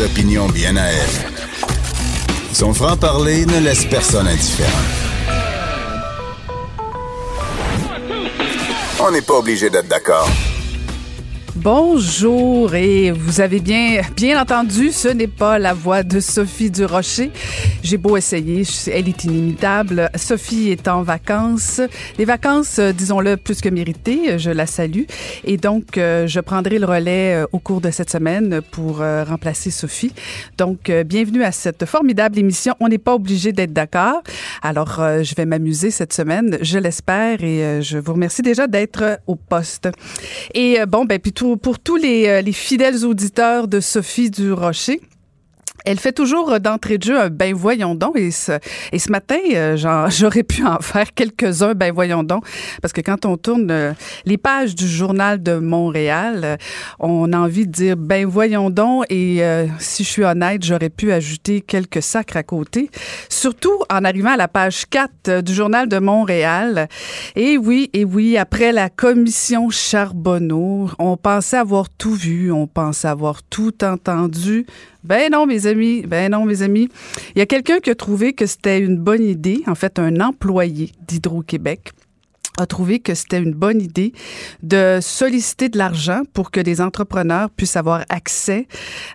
Opinions bien à elle. Son franc-parler ne laisse personne indifférent. On n'est pas obligé d'être d'accord. Bonjour et vous avez bien bien entendu, ce n'est pas la voix de Sophie Durocher. J'ai beau essayer, elle est inimitable. Sophie est en vacances, des vacances, euh, disons-le, plus que méritées. Je la salue et donc euh, je prendrai le relais euh, au cours de cette semaine pour remplacer Sophie. Donc bienvenue à cette formidable émission. On n'est pas obligé d'être d'accord. Alors je vais m'amuser cette semaine, je l'espère et je vous remercie déjà d'être au poste. Et bon ben puis tout pour tous les, les fidèles auditeurs de Sophie du Rocher. Elle fait toujours euh, d'entrée de jeu un ben voyons donc. Et ce, et ce matin euh, j'aurais pu en faire quelques-uns ben voyons donc. Parce que quand on tourne euh, les pages du journal de Montréal on a envie de dire ben voyons donc. Et si je suis honnête j'aurais pu ajouter quelques sacres à côté. Surtout en arrivant à la page 4 du journal de Montréal. Et oui et oui après la commission Charbonneau on pensait avoir tout vu on pensait avoir tout entendu ben non, mes amis. Ben non, mes amis. Il y a quelqu'un qui a trouvé que c'était une bonne idée, en fait, un employé d'Hydro-Québec a trouvé que c'était une bonne idée de solliciter de l'argent pour que les entrepreneurs puissent avoir accès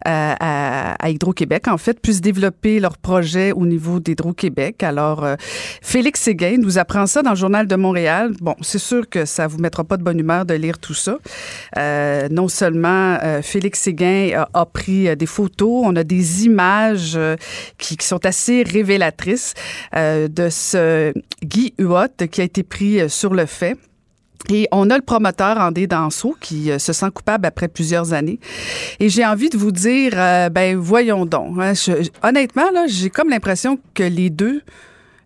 euh, à, Hydro-Québec, en fait, puissent développer leurs projets au niveau d'Hydro-Québec. Alors, euh, Félix Séguin nous apprend ça dans le Journal de Montréal. Bon, c'est sûr que ça vous mettra pas de bonne humeur de lire tout ça. Euh, non seulement Félix Séguin a, a, pris des photos, on a des images qui, qui sont assez révélatrices de ce Guy Huot qui a été pris sur le fait. Et on a le promoteur André Danseau qui euh, se sent coupable après plusieurs années. Et j'ai envie de vous dire, euh, ben voyons donc. Hein, honnêtement, j'ai comme l'impression que les deux,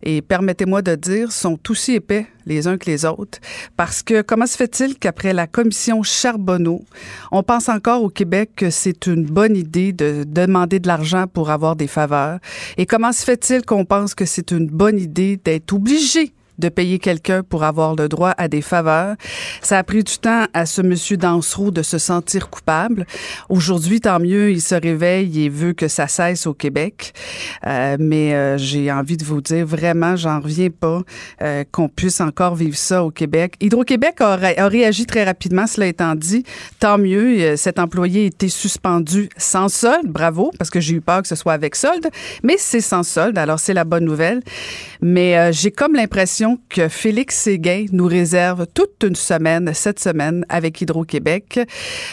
et permettez-moi de dire, sont aussi épais les uns que les autres. Parce que comment se fait-il qu'après la commission Charbonneau, on pense encore au Québec que c'est une bonne idée de demander de l'argent pour avoir des faveurs? Et comment se fait-il qu'on pense que c'est une bonne idée d'être obligé de payer quelqu'un pour avoir le droit à des faveurs. Ça a pris du temps à ce monsieur Dansereau de se sentir coupable. Aujourd'hui, tant mieux, il se réveille et veut que ça cesse au Québec. Euh, mais euh, j'ai envie de vous dire, vraiment, j'en reviens pas euh, qu'on puisse encore vivre ça au Québec. Hydro-Québec a, a, réagi très rapidement, cela étant dit. Tant mieux, cet employé a été suspendu sans solde. Bravo, parce que j'ai eu peur que ce soit avec solde. Mais c'est sans solde, alors c'est la bonne nouvelle. Mais j'ai comme l'impression que Félix Séguin nous réserve toute une semaine, cette semaine, avec Hydro-Québec.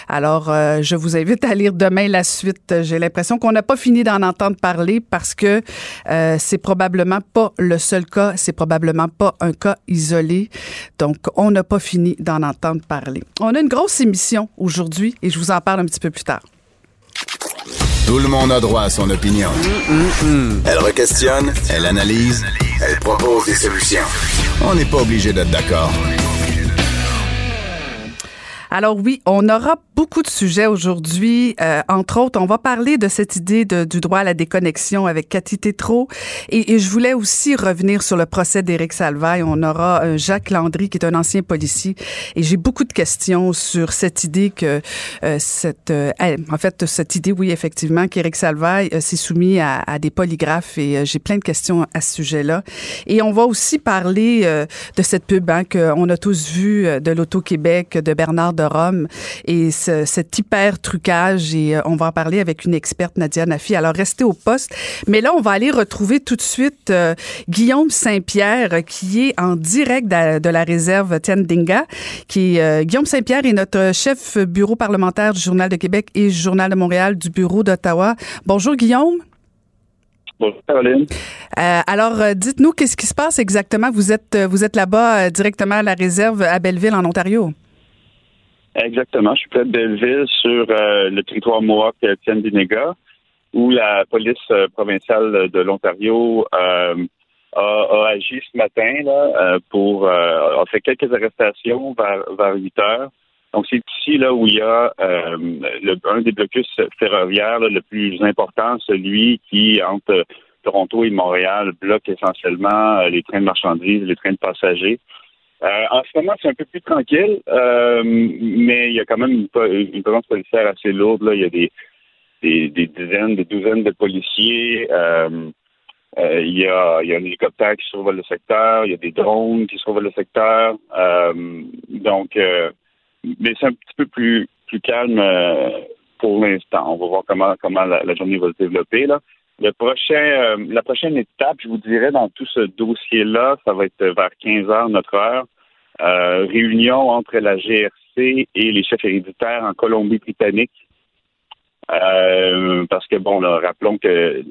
Alors, euh, je vous invite à lire demain la suite. J'ai l'impression qu'on n'a pas fini d'en entendre parler parce que euh, c'est probablement pas le seul cas, c'est probablement pas un cas isolé. Donc, on n'a pas fini d'en entendre parler. On a une grosse émission aujourd'hui et je vous en parle un petit peu plus tard. Tout le monde a droit à son opinion. Elle requestionne, elle analyse, elle propose des solutions. On n'est pas obligé d'être d'accord. Alors oui, on aura beaucoup de sujets aujourd'hui. Euh, entre autres, on va parler de cette idée de, du droit à la déconnexion avec Cathy Tétrault. Et, et, je voulais aussi revenir sur le procès d'Éric Salvaille. On aura euh, Jacques Landry, qui est un ancien policier. Et j'ai beaucoup de questions sur cette idée que euh, cette... Euh, en fait, cette idée, oui, effectivement, qu'Éric Salvaille euh, s'est soumis à, à, des polygraphes. Et j'ai plein de questions à ce sujet-là. Et on va aussi parler de cette pub hein, qu'on a tous vu de l'Auto-Québec de Bernard de Rome et ce, cet hyper trucage et euh, on va en parler avec une experte Nadia Nafi. Alors restez au poste. Mais là, on va aller retrouver tout de suite euh, Guillaume Saint-Pierre qui est en direct de, de la réserve Tiandinga. Qui euh, Guillaume Saint-Pierre est notre chef bureau parlementaire du Journal de Québec et du Journal de Montréal du bureau d'Ottawa. Bonjour Guillaume. Bonjour Caroline. Euh, alors, dites-nous qu'est-ce qui se passe exactement? Vous êtes vous êtes là-bas euh, directement à la réserve à Belleville en Ontario. Exactement. Je suis près de Belleville sur euh, le territoire Mohawk Tiendinega. où la police provinciale de l'Ontario a, agi ce matin là, pour a fait quelques arrestations vers, vers 8 heures. Donc, c'est ici là où il y a le, un des blocus ferroviaires le plus important, celui qui entre Toronto et Montréal bloque essentiellement les trains de marchandises, les trains de passagers. Euh, en ce moment, c'est un peu plus tranquille, euh, mais il y a quand même une, présence policière assez lourde. Là. Il y a des, des, dizaines, des douzaines de policiers. Euh, il, y a, il y a un hélicoptère qui survole le secteur. Il y a des drones qui survolent le secteur. donc, mais c'est un petit peu plus, plus calme pour l'instant. On va voir comment, comment la, la journée va se développer. Là. Le prochain, euh, la prochaine étape, je vous dirais, dans tout ce dossier-là, ça va être vers 15 heures notre heure. Euh, réunion entre la GRC et les chefs héréditaires en Colombie-Britannique. Euh, parce que, bon, là, rappelons que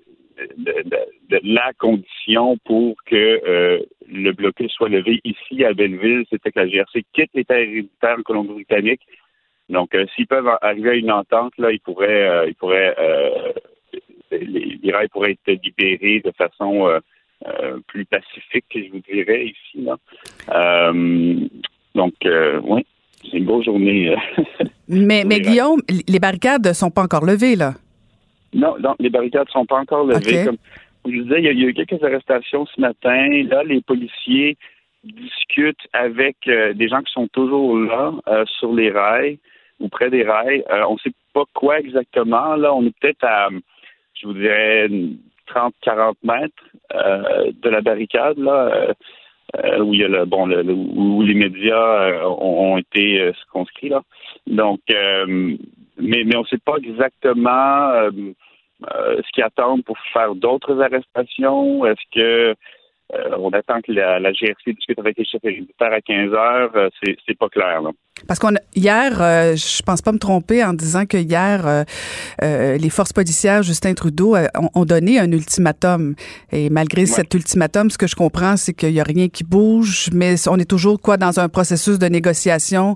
la condition pour que le blocus soit levé ici à Belleville, c'était que la GRC quitte les terres héréditaires en Colombie-Britannique. Donc, s'ils peuvent arriver à une entente, là, ils pourraient, ils pourraient les, rails pourraient être libérés de façon euh, euh, plus pacifique, je vous dirais, ici. Euh, donc, oui, c'est une grosse journée. mais, mais Guillaume, les barricades ne sont pas encore levées, là? Non, non, les barricades ne sont pas encore levées. Comme je vous disais, il y, a, il y, a, eu quelques arrestations ce matin. Là, les policiers discutent avec des gens qui sont toujours là sur les rails ou près des rails. on ne sait pas quoi exactement. Là, on est peut-être à je vous dirais, 30-40 mètres euh, de la barricade, là, euh, euh, où il y a le bon où les médias ont, été circonscrits là. Donc mais, mais on ne sait pas exactement ce qu'ils attendent pour faire d'autres arrestations. Est-ce que euh, on attend que la, GRC discute avec les chefs héréditaires à 15 heures. Euh, c'est, pas clair. Là. Parce qu'on hier, euh, je pense pas me tromper en disant que hier, les forces policières, Justin Trudeau, ont, donné un ultimatum. Et malgré cet ultimatum, ce que je comprends, c'est qu'il y a rien qui bouge, mais on est toujours quoi dans un processus de négociation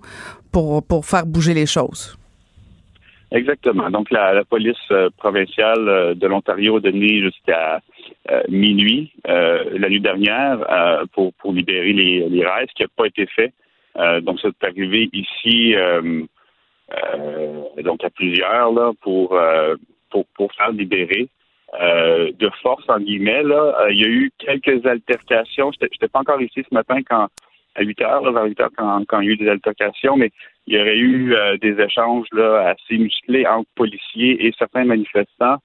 pour pour faire bouger les choses. Exactement. Donc la, police provinciale de l'Ontario a donné jusqu'à euh, minuit euh, la nuit dernière euh, pour, pour libérer les, les rails, ce qui n'a pas été fait. donc, c'est arrivé ici, donc à plusieurs, là, pour, pour, pour faire libérer. de force, en guillemets, là, il y a eu quelques altercations. Je n'étais pas encore ici ce matin quand à 8 heures, vers 8 heures, quand, quand, il y a eu des altercations, mais il y aurait eu des échanges là, assez musclés entre policiers et certains manifestants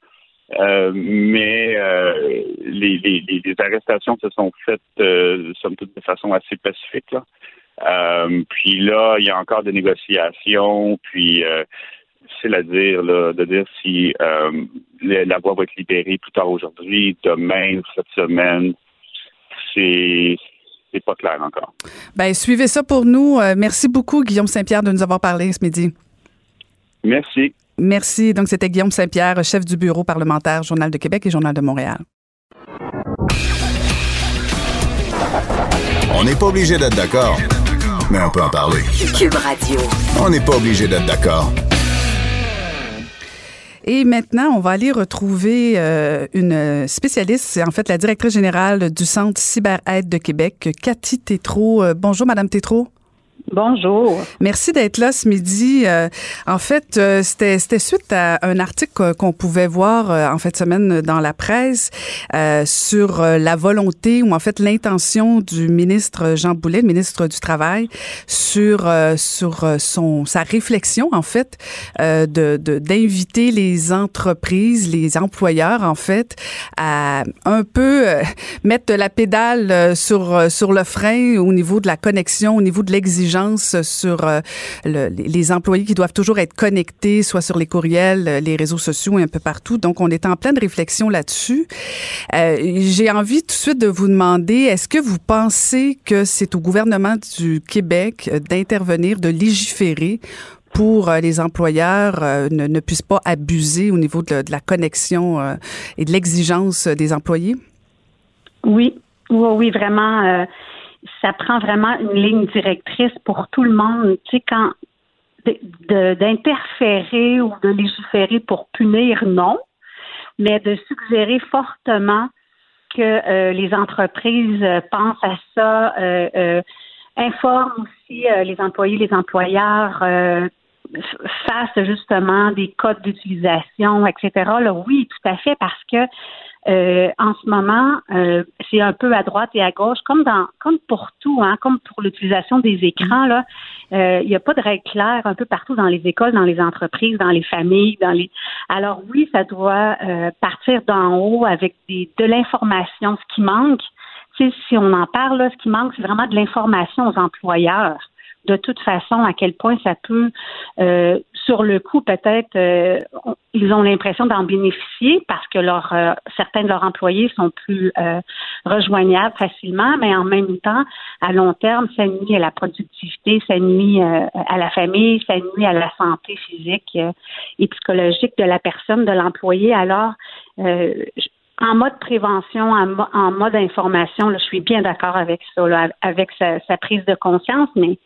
euh, mais euh, les, les, les, arrestations se sont faites, euh, somme toute, de façon assez pacifique. Là. Puis là, il y a encore des négociations, puis c'est à dire là, de dire si la voie va être libérée plus tard aujourd'hui, demain, cette semaine. C'est c'est pas clair encore. Ben suivez ça pour nous. merci beaucoup, Guillaume Saint-Pierre, de nous avoir parlé ce midi. Merci. Merci. Donc, c'était Guillaume Saint-Pierre, chef du bureau parlementaire, Journal de Québec et Journal de Montréal. On n'est pas obligé d'être d'accord, mais on peut en parler. Cube Radio. On n'est pas obligé d'être d'accord. Et maintenant, on va aller retrouver euh, une spécialiste, c'est en fait la directrice générale du Centre Cyberaide de Québec, Cathy Tétrault. Euh, bonjour, Madame Tétrault. Bonjour. Merci d'être là ce midi. Euh, en fait, euh, c'était, c'était suite à un article qu'on pouvait voir euh, en fin de semaine dans la presse sur la volonté ou en fait l'intention du ministre Jean Boulet, le ministre du Travail, sur sur son sa réflexion en fait de, de d'inviter les entreprises, les employeurs en fait à un peu mettre la pédale sur sur le frein au niveau de la connexion, au niveau de l'exigence sur euh, les employés qui doivent toujours être connectés, soit sur les courriels, euh, les réseaux sociaux et un peu partout. Donc, on est en pleine réflexion là-dessus. Euh, j'ai envie tout de suite de vous demander, est-ce que vous pensez que c'est au gouvernement du Québec d'intervenir, de légiférer pour les employeurs ne, puissent pas abuser au niveau de, la connexion et de l'exigence des employés? Oui, oui, oui, vraiment ça prend vraiment une ligne directrice pour tout le monde. Tu sais, quand d'interférer ou de légiférer pour punir, non. mais de suggérer fortement que euh, les entreprises pensent à ça, euh, informent aussi les employés, les employeurs, fassent justement des codes d'utilisation, etc. Là, oui, tout à fait, parce que euh, en ce moment, euh, c'est un peu à droite et à gauche, comme dans, comme pour tout, hein, comme pour l'utilisation des écrans. Là, euh, il n'y a pas de règles claires un peu partout dans les écoles, dans les entreprises, dans les familles, dans les. Alors oui, ça doit partir d'en haut avec des, de l'information. Ce qui manque, si on en parle, ce qui manque, c'est vraiment de l'information aux employeurs de toute façon à quel point ça peut, euh, sur le coup, peut-être, euh, ils ont l'impression d'en bénéficier parce que leur, euh, certains de leurs employés sont plus rejoignables facilement, mais en même temps, à long terme, ça nuit à la productivité, ça nuit à la famille, ça nuit à la santé physique et psychologique de la personne, de l'employé. Alors, en mode prévention, en, mode information, je suis bien d'accord avec ça, avec sa, prise de conscience, mais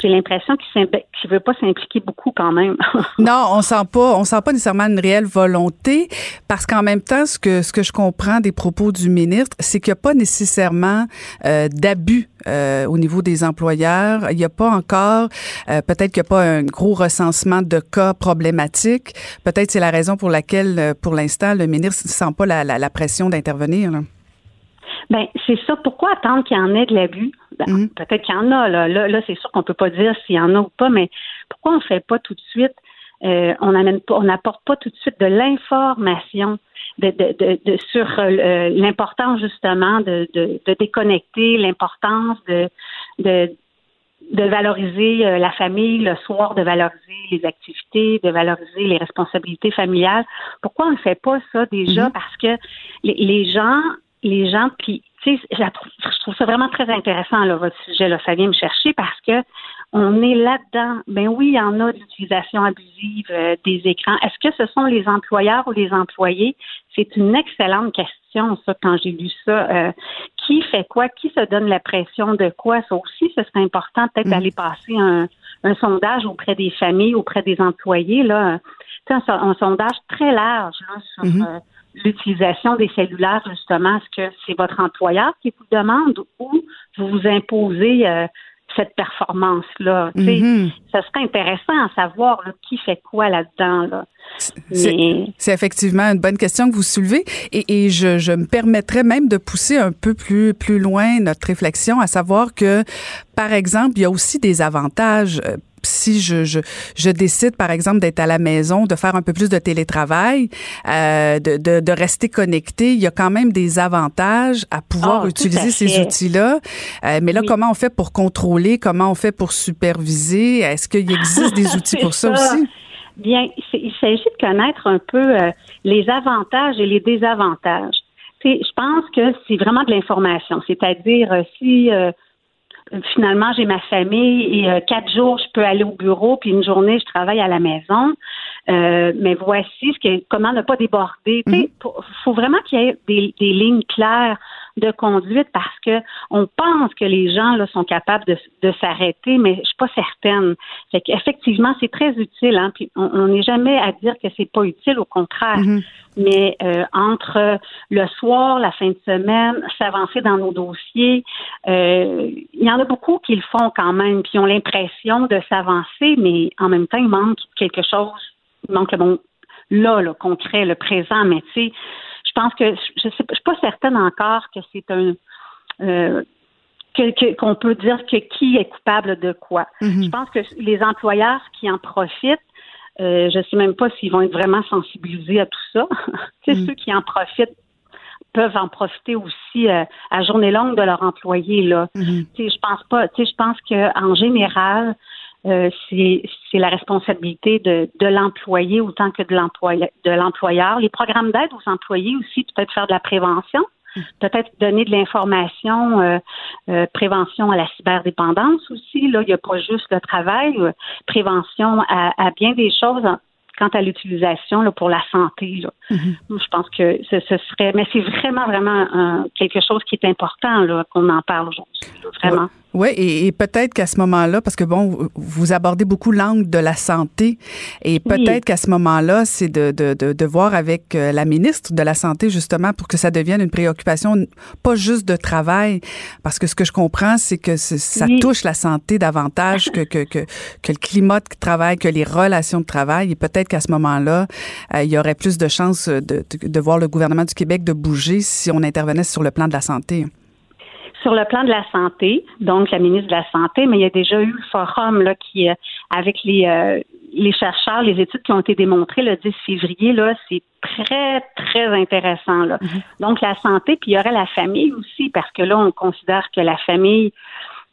j'ai l'impression qu'il ne veut pas s'impliquer beaucoup quand même. non, on sent pas, on sent pas nécessairement une réelle volonté parce qu'en même temps, ce que ce que je comprends des propos du ministre, c'est qu'il n'y a pas nécessairement euh, d'abus euh, au niveau des employeurs. Il n'y a pas encore, euh, peut-être qu'il n'y a pas un gros recensement de cas problématiques. Peut-être c'est la raison pour laquelle, pour l'instant, le ministre ne sent pas la, la pression d'intervenir. Ben, c'est ça. Pourquoi attendre qu'il y en ait de l'abus? Ben, mhm. Peut-être qu'il y en a. Là, là, c'est sûr qu'on peut pas dire s'il y en a ou pas, mais pourquoi on ne fait pas tout de suite, euh, on amène pas, on n'apporte pas tout de suite de l'information de, de, de, sur euh, l'importance justement de, de, déconnecter, l'importance de, de, de valoriser euh, la famille le soir, de valoriser les activités, de valoriser les responsabilités familiales. Pourquoi on ne fait pas ça déjà? Mhm. Parce que les, les gens les gens, puis tu sais, je trouve ça vraiment très intéressant là, votre sujet là, ça vient me chercher parce que on est là-dedans. Ben oui, il y en a d'utilisation abusive euh, des écrans. Est-ce que ce sont les employeurs ou les employés? C'est une excellente question ça quand j'ai lu ça. Euh, qui fait quoi? Qui se donne la pression de quoi? Ça aussi, ce serait important peut-être mm. d'aller passer un, un, sondage auprès des familles, auprès des employés là. Un, un, sondage très large là, sur mm-hmm. euh, l'utilisation des cellulaires, justement, est-ce que c'est votre employeur qui vous demande ou vous vous imposez euh, cette performance-là? Mm-hmm. Ça serait intéressant à savoir qui fait quoi là-dedans. C'est effectivement une bonne question que vous soulevez et, et je, je, me permettrais même de pousser un peu plus, plus loin notre réflexion, à savoir que, par exemple, il y a aussi des avantages euh, si je, je, je, décide, par exemple, d'être à la maison, de faire un peu plus de télétravail, euh, de, de, de, rester connecté, il y a quand même des avantages à pouvoir ah, utiliser ces outils-là. Euh, mais là, comment on fait pour contrôler? Comment on fait pour superviser? Est-ce qu'il existe des outils pour ça, aussi? Bien, il s'agit de connaître un peu euh, les avantages et les désavantages. je pense que c'est vraiment de l'information. C'est-à-dire, euh, si finalement, j'ai ma famille et euh, quatre jours, je peux aller au bureau, puis une journée, je travaille à la maison. Euh, mais voici ce que, comment ne pas déborder. Il mhm. faut vraiment qu'il y ait des, des, lignes claires de conduite parce que on pense que les gens là, sont capables de, de s'arrêter, mais je suis pas certaine. Fait qu'effectivement, c'est très utile. Hein, puis on n'est jamais à dire que c'est pas utile, au contraire. Mhm. Mais euh, entre le soir, la fin de semaine, s'avancer dans nos dossiers, euh, il y en a beaucoup qui le font quand même, puis ont l'impression de s'avancer, mais en même temps, il manque quelque chose. Il manque le bon là, le concret, le présent, mais tu sais, je pense que je je suis pas certaine encore que c'est un euh, qu'on peut dire que qui est coupable de quoi. Mm-hmm. Je pense que les employeurs qui en profitent, euh, je ne sais même pas s'ils vont être vraiment sensibilisés à tout ça. c'est mm-hmm. ceux qui en profitent peuvent en profiter aussi euh, à journée longue de leur employé là. Mm-hmm. Je pense pas. Je pense qu'en général, euh, c'est la responsabilité de, de l'employé autant que de l'employeur. Les programmes d'aide aux employés aussi, peut-être faire de la prévention, peut-être donner de l'information, euh, euh, prévention à la cyberdépendance aussi. Là, il n'y a pas juste le travail, prévention à, à, bien des choses quant à l'utilisation pour la santé. Là. Mm-hmm. Je pense que ce, ce serait, mais c'est vraiment, vraiment quelque chose qui est important qu'on en parle aujourd'hui. Vraiment. Oui, et, peut-être qu'à ce moment-là, parce que bon, vous abordez beaucoup l'angle de la santé, et peut-être qu'à ce moment-là, c'est de, de, de, voir avec euh, la ministre de la Santé, justement, pour que ça devienne une préoccupation, pas juste de travail, parce que ce que je comprends, c'est que ça touche la santé davantage que, que, que, que, le climat de travail, que les relations de travail, et peut-être qu'à ce moment-là, euh, il y aurait plus de chances de, de voir le gouvernement du Québec de bouger si on intervenait sur le plan de la santé sur le plan de la santé, donc la ministre de la Santé, mais il y a déjà eu le forum là, qui, euh, avec les, euh, les chercheurs, les études qui ont été démontrées le 10 février, là, c'est très, très intéressant. Là. Mm-hmm. Donc, la santé, puis il y aurait la famille aussi, parce que là, on considère que la famille,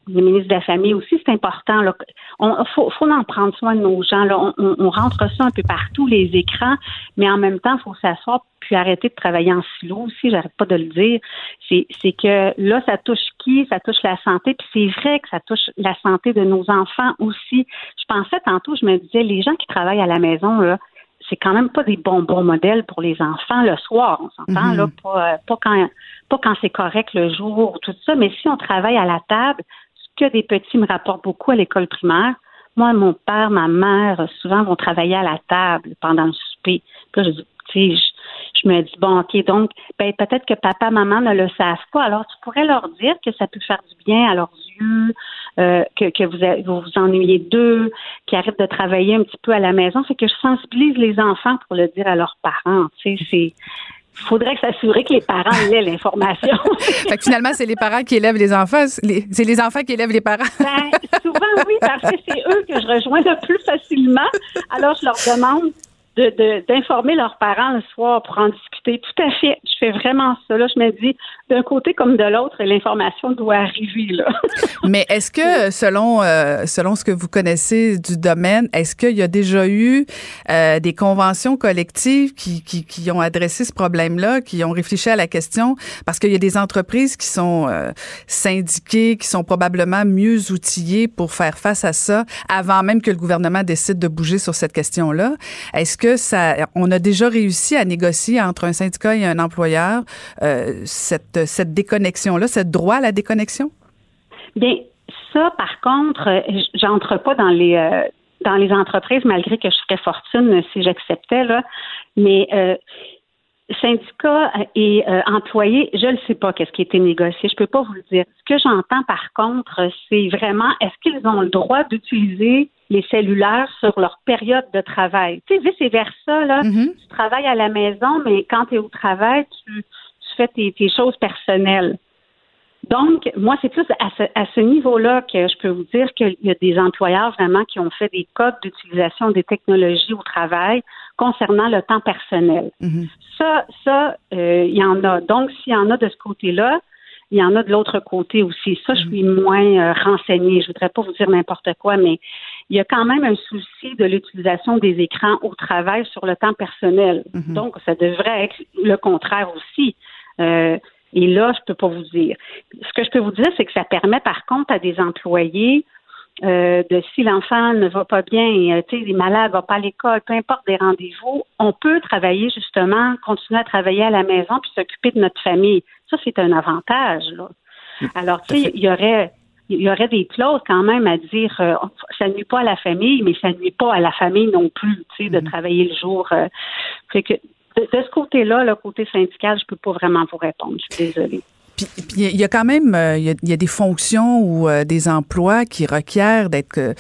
les ministres de la famille aussi, c'est important. Il faut, faut en prendre soin de nos gens. Là. On, on, rentre ça un peu partout, les écrans, mais en même temps, il faut s'asseoir puis arrêter de travailler en silo aussi, j'arrête pas de le dire. C'est, que là, ça touche qui? Ça touche la santé, puis c'est vrai que ça touche la santé de nos enfants aussi. Je pensais tantôt, je me disais, les gens qui travaillent à la maison, là, c'est quand même pas des bons bons modèles pour les enfants le soir, on s'entend, là, mhm. pas, euh, pas quand pas quand c'est correct le jour, tout ça, mais si on travaille à la table, que des petits me rapportent beaucoup à l'école primaire. Moi, mon père, ma mère, souvent vont travailler à la table pendant le souper. Puis là, je tu sais, je, me dis bon, ok, donc ben peut-être que papa, maman ne le savent pas. Alors tu pourrais leur dire que ça peut faire du bien à leurs yeux, euh, que, que vous, vous vous ennuyez d'eux, qu'ils arrêtent de travailler un petit peu à la maison. C'est que je sensibilise les enfants pour le dire à leurs parents. Tu sais, c'est faudrait s'assurer que les parents aient l'information. fait que finalement, c'est les parents qui élèvent les enfants. C'est les enfants qui élèvent les parents. ben, souvent, oui, parce que c'est eux que je rejoins le plus facilement. Alors, je leur demande d'informer leurs parents le soir pour en discuter. Tout à fait. Je fais vraiment ça. Là, je me dis, d'un côté comme de l'autre, l'information doit arriver. Là. Mais est-ce que, selon, euh, selon ce que vous connaissez du domaine, est-ce qu'il y a déjà eu euh, des conventions collectives qui, qui, qui, ont adressé ce problème-là, qui ont réfléchi à la question? Parce qu'il y a des entreprises qui sont euh, syndiquées, qui sont probablement mieux outillées pour faire face à ça avant même que le gouvernement décide de bouger sur cette question-là. Est-ce que ça, on a déjà réussi à négocier entre un syndicat et un employeur euh, cette, déconnexion-là, ce droit à la déconnexion? Bien, ça, par contre, euh, j'entre pas dans les euh, dans les entreprises, malgré que je serais fortune si j'acceptais, là. Mais syndicat et employés, je ne sais pas qu'est-ce qui a été négocié. Je peux pas vous le dire. Ce que j'entends, par contre, c'est vraiment est-ce qu'ils ont le droit d'utiliser les cellulaires sur leur période de travail. Tu sais, vice-versa, là, mm-hmm. tu travailles à la maison, mais quand tu es au travail, tu, fais tes, choses personnelles. Donc, moi, c'est plus à ce, à ce niveau-là que je peux vous dire qu'il y a des employeurs vraiment qui ont fait des codes d'utilisation des technologies au travail concernant le temps personnel. Mm-hmm. Ça, ça, euh, il y en a. Donc, s'il y en a de ce côté-là, il y en a de l'autre côté aussi. Ça, je suis moins euh, renseignée. Je voudrais pas vous dire n'importe quoi, mais il y a quand même un souci de l'utilisation des écrans au travail sur le temps personnel. Mhm. Donc, ça devrait être le contraire aussi. Euh, et là, je peux pas vous dire. Ce que je peux vous dire, c'est que ça permet par contre à des employés euh, de si l'enfant ne va pas bien, euh, tu sais, il est malade, va pas à l'école, peu importe des rendez-vous, on peut travailler justement, continuer à travailler à la maison puis s'occuper de notre famille. Ça, c'est un avantage. Là. Alors, tu sais, il y aurait il y aurait des clauses quand même à dire euh, ça nuit pas à la famille, mais ça nuit pas à la famille non plus, tu sais, de mm-hmm. travailler le jour. Euh, fait que de, de ce côté-là, le côté syndical, je peux pas vraiment vous répondre. Je suis désolée. Puis il y a quand même euh, il y, a, des fonctions ou euh, des emplois qui requièrent d'être euh,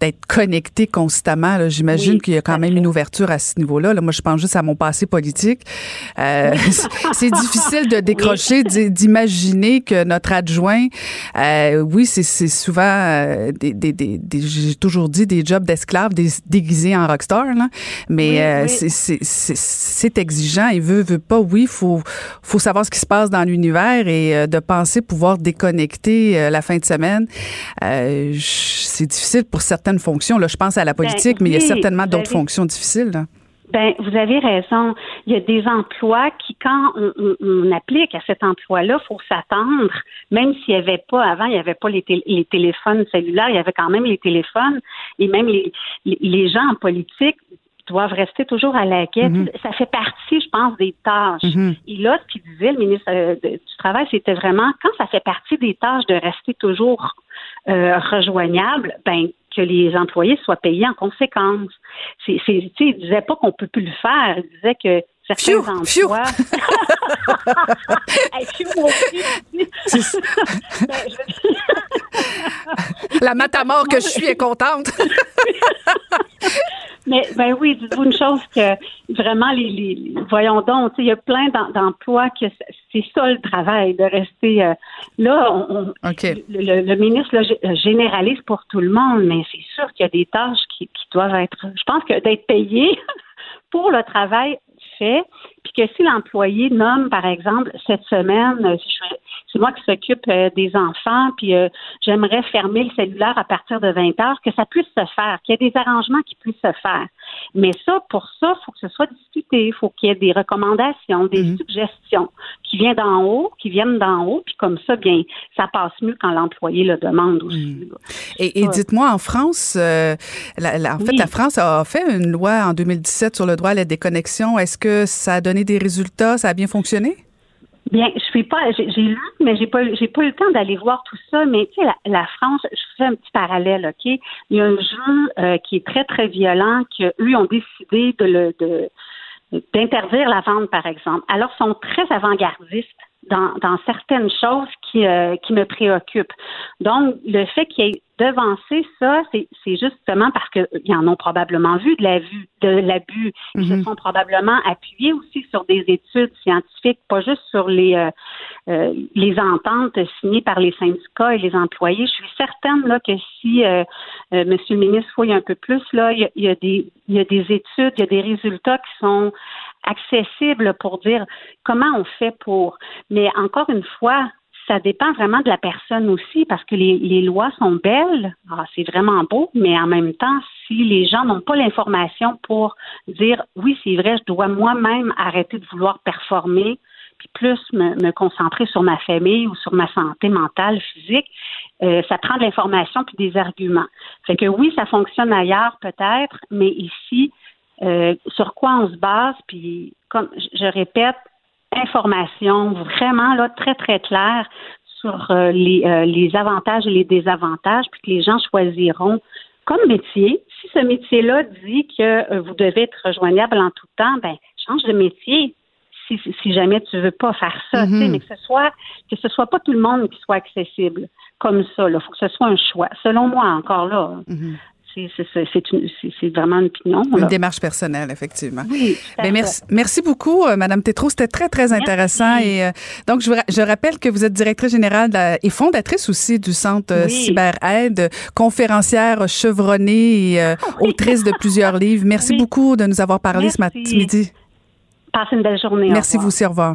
d'être connectés constamment. J'imagine qu'il y a quand même une ouverture à ce niveau-là. Là, moi, je pense juste à mon passé politique. c'est difficile de décrocher, d'imaginer que notre adjoint, oui, c'est souvent des, des, des, j'ai toujours dit des jobs d'esclaves déguisés en rockstar, là. mais c'est exigeant. Il veut veut pas. Oui, faut faut savoir ce qui se passe dans l'univers et euh, de penser pouvoir déconnecter euh, la fin de semaine, euh, c'est difficile pour certaines fonctions. Là, je pense à la ben politique, mais il y a certainement d'autres fonctions difficiles. Ben, vous avez raison. Il y a des emplois qui, quand on, applique à cet emploi-là, faut s'attendre, même s'il n'y avait pas, avant, il n'y avait pas les, téléphones cellulaires, il y avait quand même les téléphones, et même les, les gens en politique doivent rester toujours à la quête. Mhm. Ça fait partie, je pense, des tâches. Mhm. Et là, ce qu'il disait le ministre euh, du Travail, c'était vraiment quand ça fait partie des tâches de rester toujours rejoignables, ben que les employés soient payés en conséquence. C'est, c'est, il disait pas qu'on peut plus le faire. Il disait que certains emplois. La matamor que je suis est contente. Mais ben oui, dites-vous une chose que vraiment les, les voyons donc, il y a plein d'emplois que c'est ça le travail de rester euh, là. On, le, ministre généralise pour tout le monde, mais c'est sûr qu'il y a des tâches qui, qui doivent être. Je pense que d'être payé pour le travail puis que si l'employé nomme, par exemple, cette semaine, euh, c'est moi qui s'occupe euh, des enfants, puis euh, j'aimerais fermer le cellulaire à partir de 20 heures, que ça puisse se faire, qu'il y ait des arrangements qui puissent se faire. Mais ça, pour ça, il faut que ce soit discuté, il faut qu'il y ait des recommandations, des mhm. suggestions qui viennent d'en haut, qui viennent d'en haut, puis comme ça, bien, ça passe mieux quand l'employé le demande aussi. Mhm. Et, dites-moi, en France, en fait, la France a fait une loi en 2017 sur le droit à la déconnexion. Est-ce que ça a donné des résultats? Ça a bien fonctionné? Bien, je suis pas, j'ai lu, mais j'ai pas, j'ai pas eu le temps d'aller voir tout ça. Mais tu sais, la, France, je fais un petit parallèle, ok? Il y a un jeu euh, qui est très très violent, qu'eux ont décidé de le, d'interdire la vente, par exemple. Alors, ils sont très avant-gardistes dans, dans certaines choses qui, euh, qui me préoccupent. Donc, le fait qu'il y ait devancé ça, c'est justement parce qu'ils en ont probablement vu de la vue, de l'abus. Ils se mhm. sont probablement appuyés aussi sur des études scientifiques, pas juste sur les euh, euh, les ententes signées par les syndicats et les employés. Je suis certaine là que si euh, Monsieur le ministre fouille un peu plus, là, il y, a, des il y a des études, il y a des résultats qui sont accessibles pour dire comment on fait pour. Mais encore une fois, ça dépend vraiment de la personne aussi, parce que les, lois sont belles, ah, c'est vraiment beau, mais en même temps, si les gens n'ont pas l'information pour dire oui, c'est vrai, je dois moi-même arrêter de vouloir performer, puis plus me, concentrer sur ma famille ou sur ma santé mentale, physique, euh, ça prend de l'information puis des arguments. Fait que oui, ça fonctionne ailleurs peut-être, mais ici, euh, sur quoi on se base, puis comme je répète, information vraiment là très très claire sur euh, les, euh, les avantages et les désavantages, puis que les gens choisiront comme métier. Si ce métier-là dit que vous devez être rejoignable en tout temps, ben change de métier. Si, si jamais tu veux pas faire ça, mm-hmm. mais que ce soit que ce soit pas tout le monde qui soit accessible comme ça. Il faut que ce soit un choix. Selon moi, encore là. Mm-hmm c'est vraiment une opinion. Une démarche personnelle, effectivement. Oui. Ben, merci, merci beaucoup, euh, Madame Tétrault. C'était très, très intéressant. Et euh, donc, je, je, rappelle que vous êtes directrice générale et fondatrice aussi du Centre euh, CyberAide, conférencière chevronnée et autrice de plusieurs livres. Merci beaucoup de nous avoir parlé ce midi. Passez une belle journée. Merci vous aussi. Au revoir.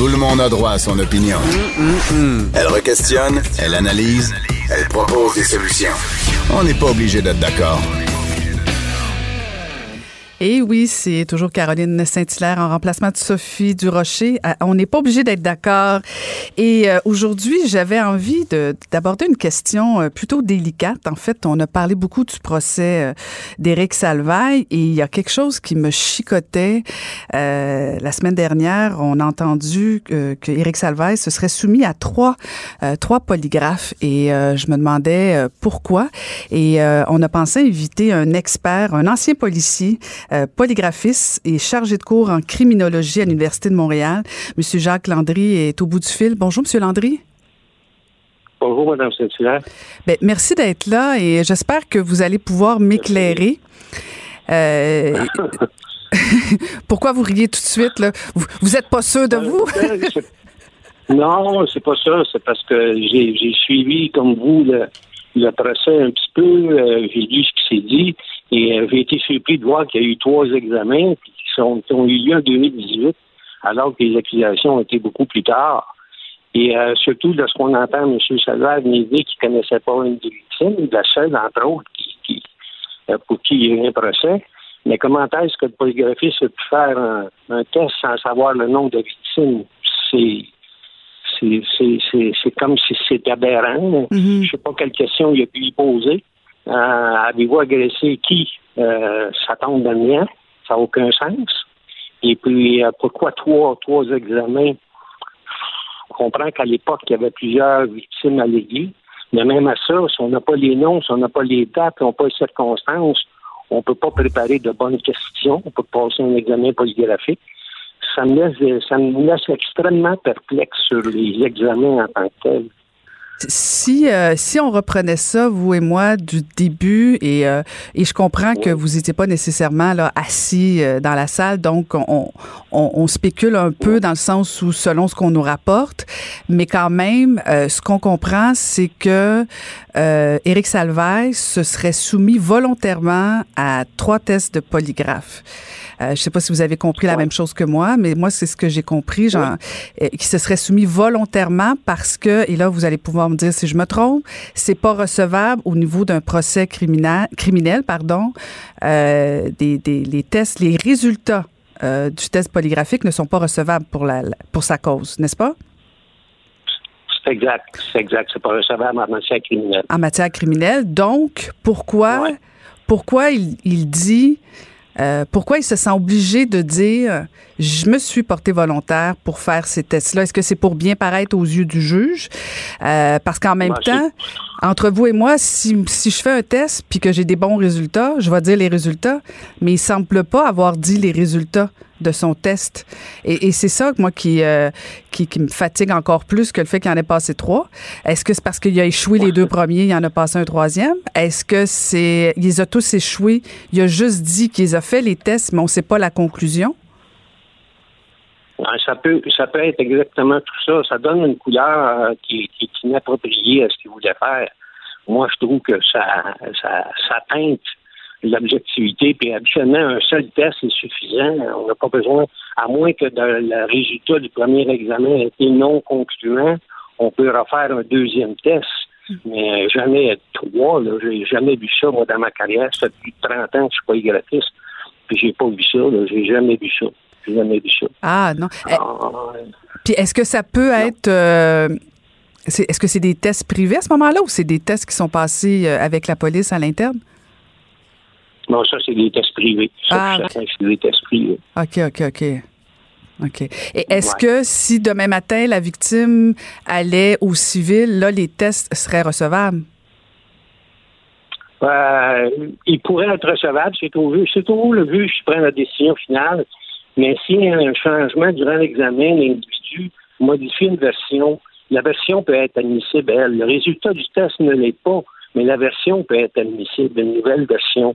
Tout le monde a droit à son opinion. Elle requestionne, elle analyse, elle propose des solutions. On n'est pas obligé d'être d'accord. Et oui, c'est toujours Caroline Saint-Hilaire en remplacement de Sophie Durocher. Euh, on n'est pas obligé d'être d'accord. Et euh, aujourd'hui, j'avais envie d'aborder une question euh, plutôt délicate. En fait, on a parlé beaucoup du procès d'Éric Salvaille et il y a quelque chose qui me chicotait. la semaine dernière, on a entendu que, que Éric Salvaille se serait soumis à trois, trois polygraphes et je me demandais pourquoi. Et on a pensé inviter un expert, un ancien policier, euh, polygraphiste et chargé de cours en criminologie à l'Université de Montréal. Monsieur Jacques Landry est au bout du fil. Bonjour, Monsieur Landry. Bonjour, Madame saint ben, merci d'être là et j'espère que vous allez pouvoir m'éclairer. Euh, pourquoi vous riez tout de suite? Là? Vous n'êtes pas sûr de euh, vous? non, c'est pas ça. C'est parce que j'ai suivi, comme vous, le, le procès un petit peu. j'ai lu ce qui s'est dit. Et euh, j'ai été surpris de voir qu'il y a eu trois examens qui, sont, ont eu lieu en 2018, alors que les accusations ont été beaucoup plus tard. Et euh, surtout, de ce qu'on entend, M. Salvador me dit qu'il ne connaissait pas une des victimes, la seule, entre autres, qui, qui, euh, pour qui il y a eu un procès. Mais comment est-ce que le polygraphiste a pu faire un, un test sans savoir le nom de victime? C'est c'est comme si c'était aberrant. Je ne sais pas quelle question il a pu y poser. Euh, Avez-vous agressé qui? Euh, ça tombe dans le. Ça n'a aucun sens. Et puis, euh, pourquoi trois, trois examens? On comprend qu'à l'époque, il y avait plusieurs victimes alléguées. Mais même à ça, si on n'a pas les noms, si on n'a pas les dates, si on n'a pas les circonstances, on ne peut pas préparer de bonnes questions. On peut passer un examen polygraphique ça me laisse, ça me laisse extrêmement perplexe sur les examens en tant que tels. Si, euh, si on reprenait ça, vous et moi, du début, et, euh, et je comprends que vous n'étiez pas nécessairement là, assis euh, dans la salle, donc on, on, on, spécule un peu dans le sens où, selon ce qu'on nous rapporte, mais quand même, ce qu'on comprend, c'est que Éric Salvaille se serait soumis volontairement à trois tests de polygraphe. Euh, je sais pas si vous avez compris la même chose que moi, mais moi, c'est ce que j'ai compris, genre, qui se serait soumis volontairement parce que, et là, vous allez pouvoir me dire si je me trompe, c'est pas recevable au niveau d'un procès criminel, criminel pardon, euh, des, des, les tests, les résultats euh, du test polygraphique ne sont pas recevables pour, la, pour sa cause, n'est-ce pas? C'est exact, c'est exact. C'est pas recevable en matière criminelle. En matière criminelle. Donc, pourquoi, pourquoi il, il dit euh, pourquoi il se sent obligé de dire je me suis porté volontaire pour faire ces tests-là? Est-ce que c'est pour bien paraître aux yeux du juge? Euh, Parce qu'en même temps, entre vous et moi, si, si je fais un test puis que j'ai des bons résultats, je vais dire les résultats, mais il semble pas avoir dit les résultats de son test. Et, c'est ça, moi, qui, euh, qui, qui, me fatigue encore plus que le fait qu'il en ait passé trois. Est-ce que c'est parce qu'il a échoué les deux premiers, il en a passé un troisième? Est-ce que c'est... Il les a tous échoués, il a juste dit qu'il a fait les tests, mais on ne sait pas la conclusion? Ça peut, ça peut être exactement tout ça. Ça donne une couleur euh, qui, qui, est inappropriée à ce qu'il voulait faire. Moi, je trouve que ça, ça, ça teinte l'objectivité. Puis habituellement, un seul test est suffisant. On n'a pas besoin, à moins que le résultat du premier examen ait été non concluant, on peut refaire un deuxième test. Mais jamais trois, là. J'ai jamais vu ça, moi, dans ma carrière. Ça fait plus de 30 ans que je suis pas gratis. Puis j'ai pas vu ça, là. J'ai jamais vu ça. J'ai jamais vu ça. Ah, non. Ah, puis est-ce que ça peut être. Euh, est-ce que c'est des tests privés à ce moment-là ou c'est des tests qui sont passés euh, avec la police à l'interne? Non, ça, c'est des tests privés. Ça, ah, c'est des tests privés. OK, OK, OK. OK. Et est-ce que si demain matin, la victime allait au civil, là, les tests seraient recevables? Euh, il pourrait être recevable, c'est au, c'est au le juge qui prend la décision finale. Mais s'il y a un changement durant l'examen, l'individu modifie une version, la version peut être admissible. Le résultat du test ne l'est pas, mais la version peut être admissible, une nouvelle version.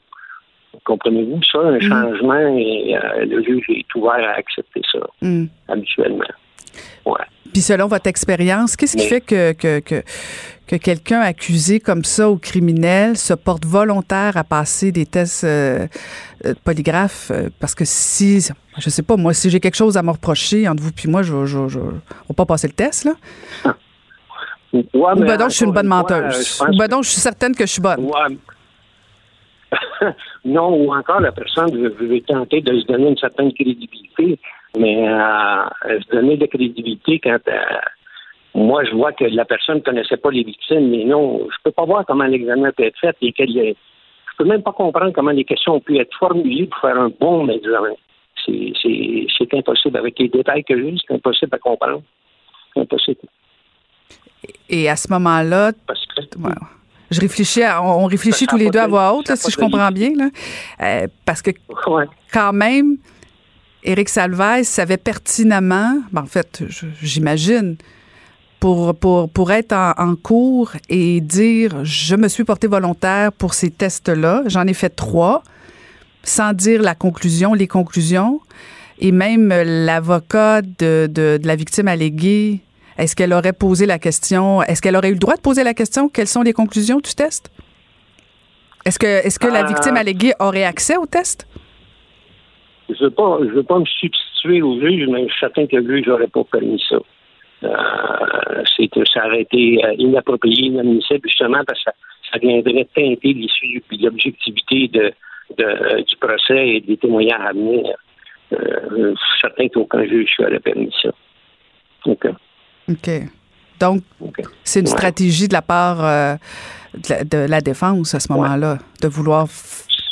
Comprenez-vous ça, un mm. changement et euh, le juge est ouvert à accepter ça mm. habituellement. Ouais. Puis selon votre expérience, qu'est-ce qui fait que, que, que, que quelqu'un accusé comme ça ou criminel se porte volontaire à passer des tests euh, euh polygraphes? Euh, parce que si, je sais pas, moi, si j'ai quelque chose à me reprocher entre vous puis moi, je, je, je, on va pas passer le test, là? ou ben donc, je suis une bonne menteuse. ou ben donc, je suis certaine que je suis bonne. non, ou encore la personne veut, tenter de se donner une certaine crédibilité, mais euh, se donner de crédibilité quand euh, moi je vois que la personne ne connaissait pas les victimes, mais non, je peux pas voir comment l'examen peut être fait et quel je peux même pas comprendre comment les questions ont pu être formulées pour faire un bon examen. C'est impossible. Avec les détails que j'ai, c'est impossible à comprendre. C'est impossible. Et à ce moment-là, je réfléchis, on réfléchit tous les deux à voix haute, si je comprends bien, là, euh, parce que quand même, Éric Salvaille savait pertinemment, ben, en fait, j'imagine, pour, pour, pour être en, cours et dire je me suis porté volontaire pour ces tests-là, j'en ai fait trois, sans dire la conclusion, les conclusions, et même l'avocat de, de, de la victime alléguée est-ce qu'elle aurait posé la question, est-ce qu'elle aurait eu le droit de poser la question, quelles sont les conclusions du test? Est-ce que, est-ce que la euh, victime alléguée aurait accès au test? Je ne veux, pas, veux pas me substituer au juge, mais je suis certain que le juge n'aurait pas permis ça. Euh, c'est ça aurait été euh, inapproprié, inadmissible, justement parce que ça, ça viendrait teinter l'issue et l'objectivité de, de, du procès et des témoignages à venir. Euh, je suis certain qu'aucun juge aurait permis ça. OK. OK. Donc, c'est une stratégie de la part euh, de, la, défense à ce moment-là, de vouloir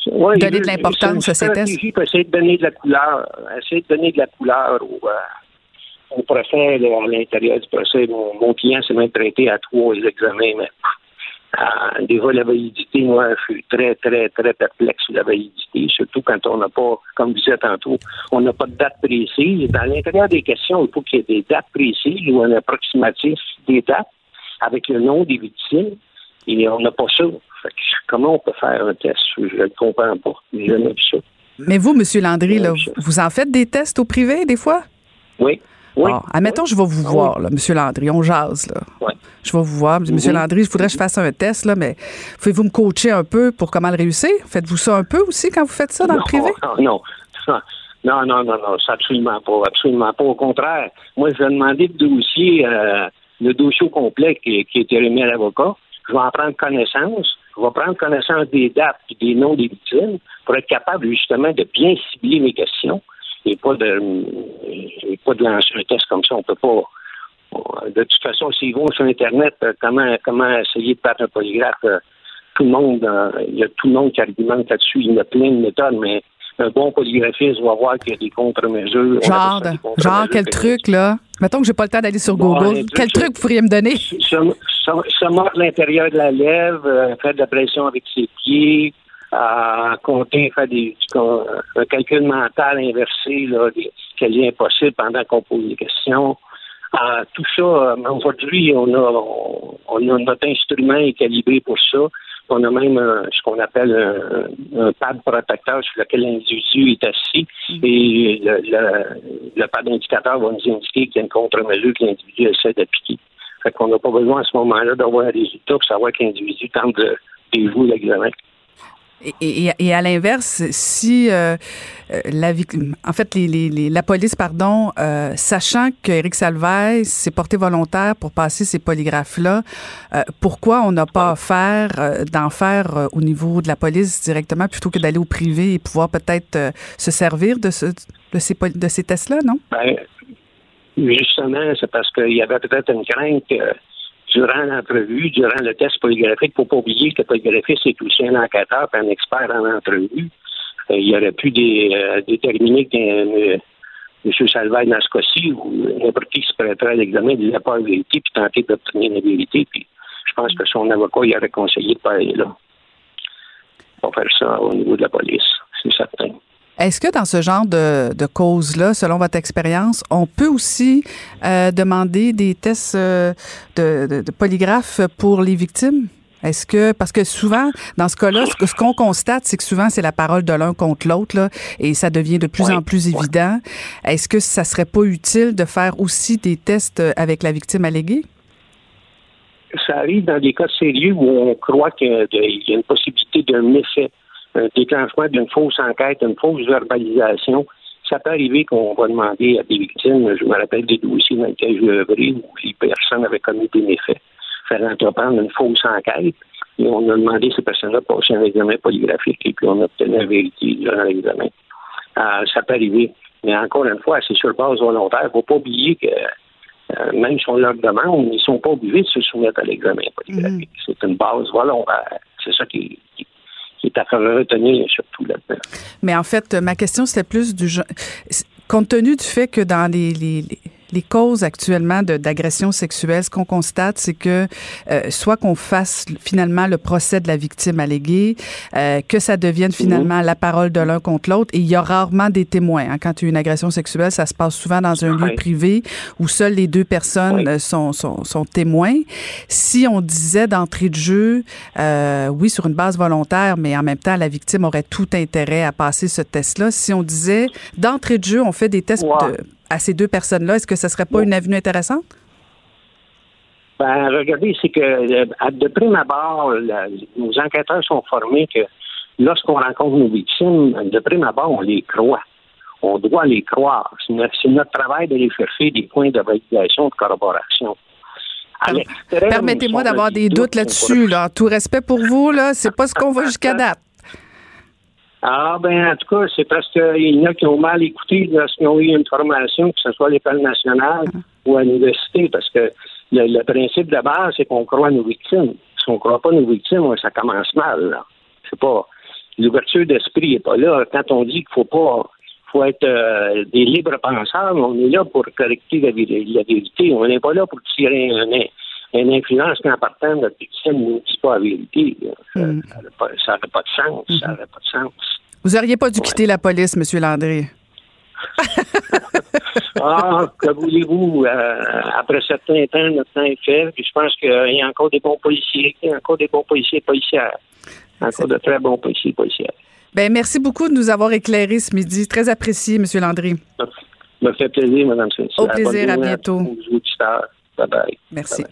donner de l'importance à ces tests? Pour essayer de donner de la couleur, essayer de donner de la couleur au, euh, au procès, à l'intérieur du procès. Mon, mon client s'est même traité à trois examens, mais euh, déjà, la validité, moi, je suis très, très, très perplexe sur la validité, surtout quand on n'a pas, comme vous disais tantôt, on n'a pas de date précise. Dans l'intérieur des questions, il faut qu'il y ait des dates précises ou un approximatif des dates avec le nom des victimes. Et on n'a pas ça. comment on peut faire un test? Je ne comprends pas. J'ai jamais vu ça. Mais vous, M. Landry, là, vous en faites des tests au privé, des fois? Oui. Oui. admettons, je vais vous ah voir, là, M. Landry. On jase, là. Je vais vous voir. M. Mm-hmm. Landry, je voudrais que je fasse un test, là, mais pouvez-vous me coacher un peu pour comment le réussir? Faites-vous ça un peu aussi quand vous faites ça dans le privé? Non, non. Non, non, non, non, absolument pas. Absolument pas. Au contraire, moi, je vais demander le dossier, euh, le dossier complet qui, qui a été remis à l'avocat. Je vais en prendre connaissance. Je vais prendre connaissance des dates et des noms des victimes pour être capable, justement, de bien cibler mes questions et pas de, pas de lancer un test comme ça. On peut pas. De toute façon, s'ils vont sur Internet, euh, comment, comment essayer de faire un polygraphe? Euh, tout le monde, euh, il y a tout le monde qui argumente là-dessus. Il y a plein de méthodes, mais un bon polygraphiste va voir qu'il y a des contre-mesures. Genre, genre quel truc, là? Mettons que j'ai pas le temps d'aller sur Google. quel truc vous pourriez me donner? Se, mordre l'intérieur de la lèvre, faire de la pression avec ses pieds, à compter, faire des, un calcul mental inversé, là, des, quasi impossible pendant qu'on pose des questions. Euh, tout ça, euh, aujourd'hui, on a, on a notre instrument est calibré pour ça. On a même ce qu'on appelle un, pad protecteur sur lequel l'individu est assis mm-hmm. et le, le, le, pad indicateur va nous indiquer qu'il y a une contre-mesure que l'individu essaie d'appliquer. Fait qu'on n'a pas besoin à ce moment-là d'avoir un résultat pour savoir que l'individu tente de déjouer l'examen. Et, à l'inverse, si euh, euh la en fait, les, les, la police, pardon, euh, sachant qu'Éric Salvaille s'est porté volontaire pour passer ces polygraphes-là, euh, pourquoi on n'a pas offert euh, d'en faire au niveau de la police directement plutôt que d'aller au privé et pouvoir peut-être se servir de, ce, de ces, de ces tests-là, non? Ben, justement, c'est parce qu'il y avait peut-être une crainte durant l'entrevue, durant le test polygraphique, faut pas oublier que le polygraphiste est aussi un enquêteur et un expert en entrevue. Euh, il aurait pu euh, déterminer que euh, M. Salvaille dans ce cas-ci, ou n'importe qui se prêterait à l'examen, disait pas la vérité, puis tenter d'obtenir la vérité. Puis je pense que son avocat, il aurait conseillé de pas aller là. Pas faire ça au niveau de la police, c'est certain. Est-ce que dans ce genre de, de cause-là, selon votre expérience, on peut aussi euh, demander des tests euh, de, de, polygraphe pour les victimes? Est-ce que parce que souvent dans ce cas-là, ce, qu'on constate, c'est que souvent c'est la parole de l'un contre l'autre là, et ça devient de plus en plus évident. Est-ce que ça serait pas utile de faire aussi des tests avec la victime alléguée? Ça arrive dans des cas sérieux où on croit qu'il y a une possibilité d'un méfait déclenchement d'une fausse enquête, une fausse verbalisation. Ça peut arriver qu'on va demander à des victimes, je me rappelle des dossiers dans lesquels je œuvré où les personnes avaient commis des méfaits, faire entreprendre une fausse enquête. Et on a demandé à ces personnes-là de passer un examen polygraphique et puis on a obtenu la vérité durant l'examen. Euh, ça peut arriver. Mais encore une fois, c'est sur base volontaire. Il ne faut pas oublier que euh, même si on leur demande, ils ne sont pas obligés de se soumettre à l'examen polygraphique. Mm. C'est une base volontaire. C'est ça qui, qui, qui est à retenir. Mais en fait, ma question, c'était plus du genre. Compte tenu du fait que dans les causes actuellement d'agression sexuelle, ce qu'on constate, c'est que euh, soit qu'on fasse finalement le procès de la victime alléguée, euh, que ça devienne mhm. finalement la parole de l'un contre l'autre, et il y a rarement des témoins. Hein. Quand il y a une agression sexuelle, ça se passe souvent dans un lieu privé où seules les deux personnes euh, sont, sont, sont, témoins. Si on disait d'entrée de jeu, oui, sur une base volontaire, mais en même temps, la victime aurait tout intérêt à passer ce test-là. Si on disait d'entrée de jeu, on fait des tests de à ces deux personnes-là, est-ce que ce ne serait pas une avenue intéressante? Ben, regardez, c'est que euh, de prime abord, nos enquêteurs sont formés que lorsqu'on rencontre nos victimes, de prime abord, on les croit. on doit les croire. C'est notre, travail de les chercher des points de validation, de corroboration. Permettez-moi d'avoir des doutes là-dessus. Là. Tout respect pour vous, là, c'est pas ce qu'on voit jusqu'à date. Ah, ben, en tout cas, c'est parce qu'il y en a qui ont mal écouté lorsqu'ils ont eu une formation, que ce soit à l'école nationale ou à l'université, parce que le, principe de base, c'est qu'on croit nos victimes. Si on ne croit pas nos victimes, ça commence mal, là. C'est pas. L'ouverture d'esprit n'est pas là. Quand on dit qu'il faut pas faut être euh, des libres penseurs, on est là pour correcter la, vérité. On n'est pas là pour tirer un, une influence quand partant notre victime ne dit pas la vérité. Ça n'a mm. pas, de sens. Ça n'a pas de sens. Vous n'auriez pas dû quitter la police, M. Landry. ah, que voulez-vous? Euh, après certains temps, notre temps est fait. Puis je pense qu'il y a encore des bons policiers, il y a encore des bons policiers et policières. Encore de très bons policiers et policières. Ben, merci beaucoup de nous avoir éclairés ce midi. Très apprécié, M. Landry. Ça me fait plaisir, Mme Au plaisir, à bientôt. Bye bye. Merci.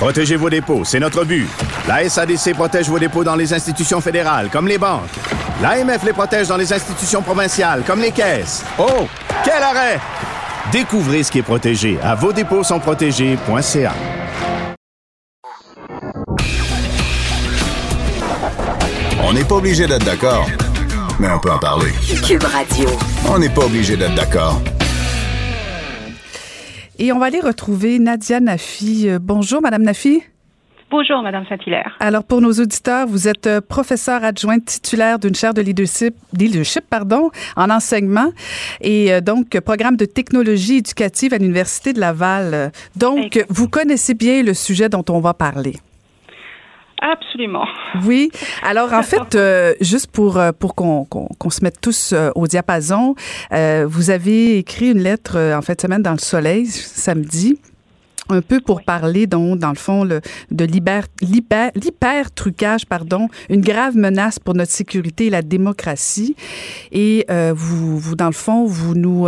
Protégez vos dépôts, c'est notre but. La SADC protège vos dépôts dans les institutions fédérales, comme les banques. L'AMF les protège dans les institutions provinciales, comme les caisses. Oh, quel arrêt! Découvrez ce qui est protégé à vos dépôts sont protégés.ca. On n'est pas obligé d'être d'accord, mais on peut en parler. Cube Radio. On n'est pas obligé d'être d'accord. Et on va aller retrouver Nadia Nafi. Euh, bonjour, Madame Nafi. Bonjour, Madame Saint-Hilaire. Alors, pour nos auditeurs, vous êtes euh, professeur adjointe titulaire d'une chaire de leadership, leadership pardon, en enseignement et euh, donc programme de technologie éducative à l'Université de Laval. Donc, vous connaissez bien le sujet dont on va parler. Absolument. Oui. Alors, en fait, euh, juste pour, euh, pour qu'on se mette tous euh, au diapason, vous avez écrit une lettre en fin de semaine dans le Soleil, samedi, un peu pour parler donc dans le fond le, de l'hyper trucage pardon une grave menace pour notre sécurité et la démocratie et vous, vous dans le fond vous nous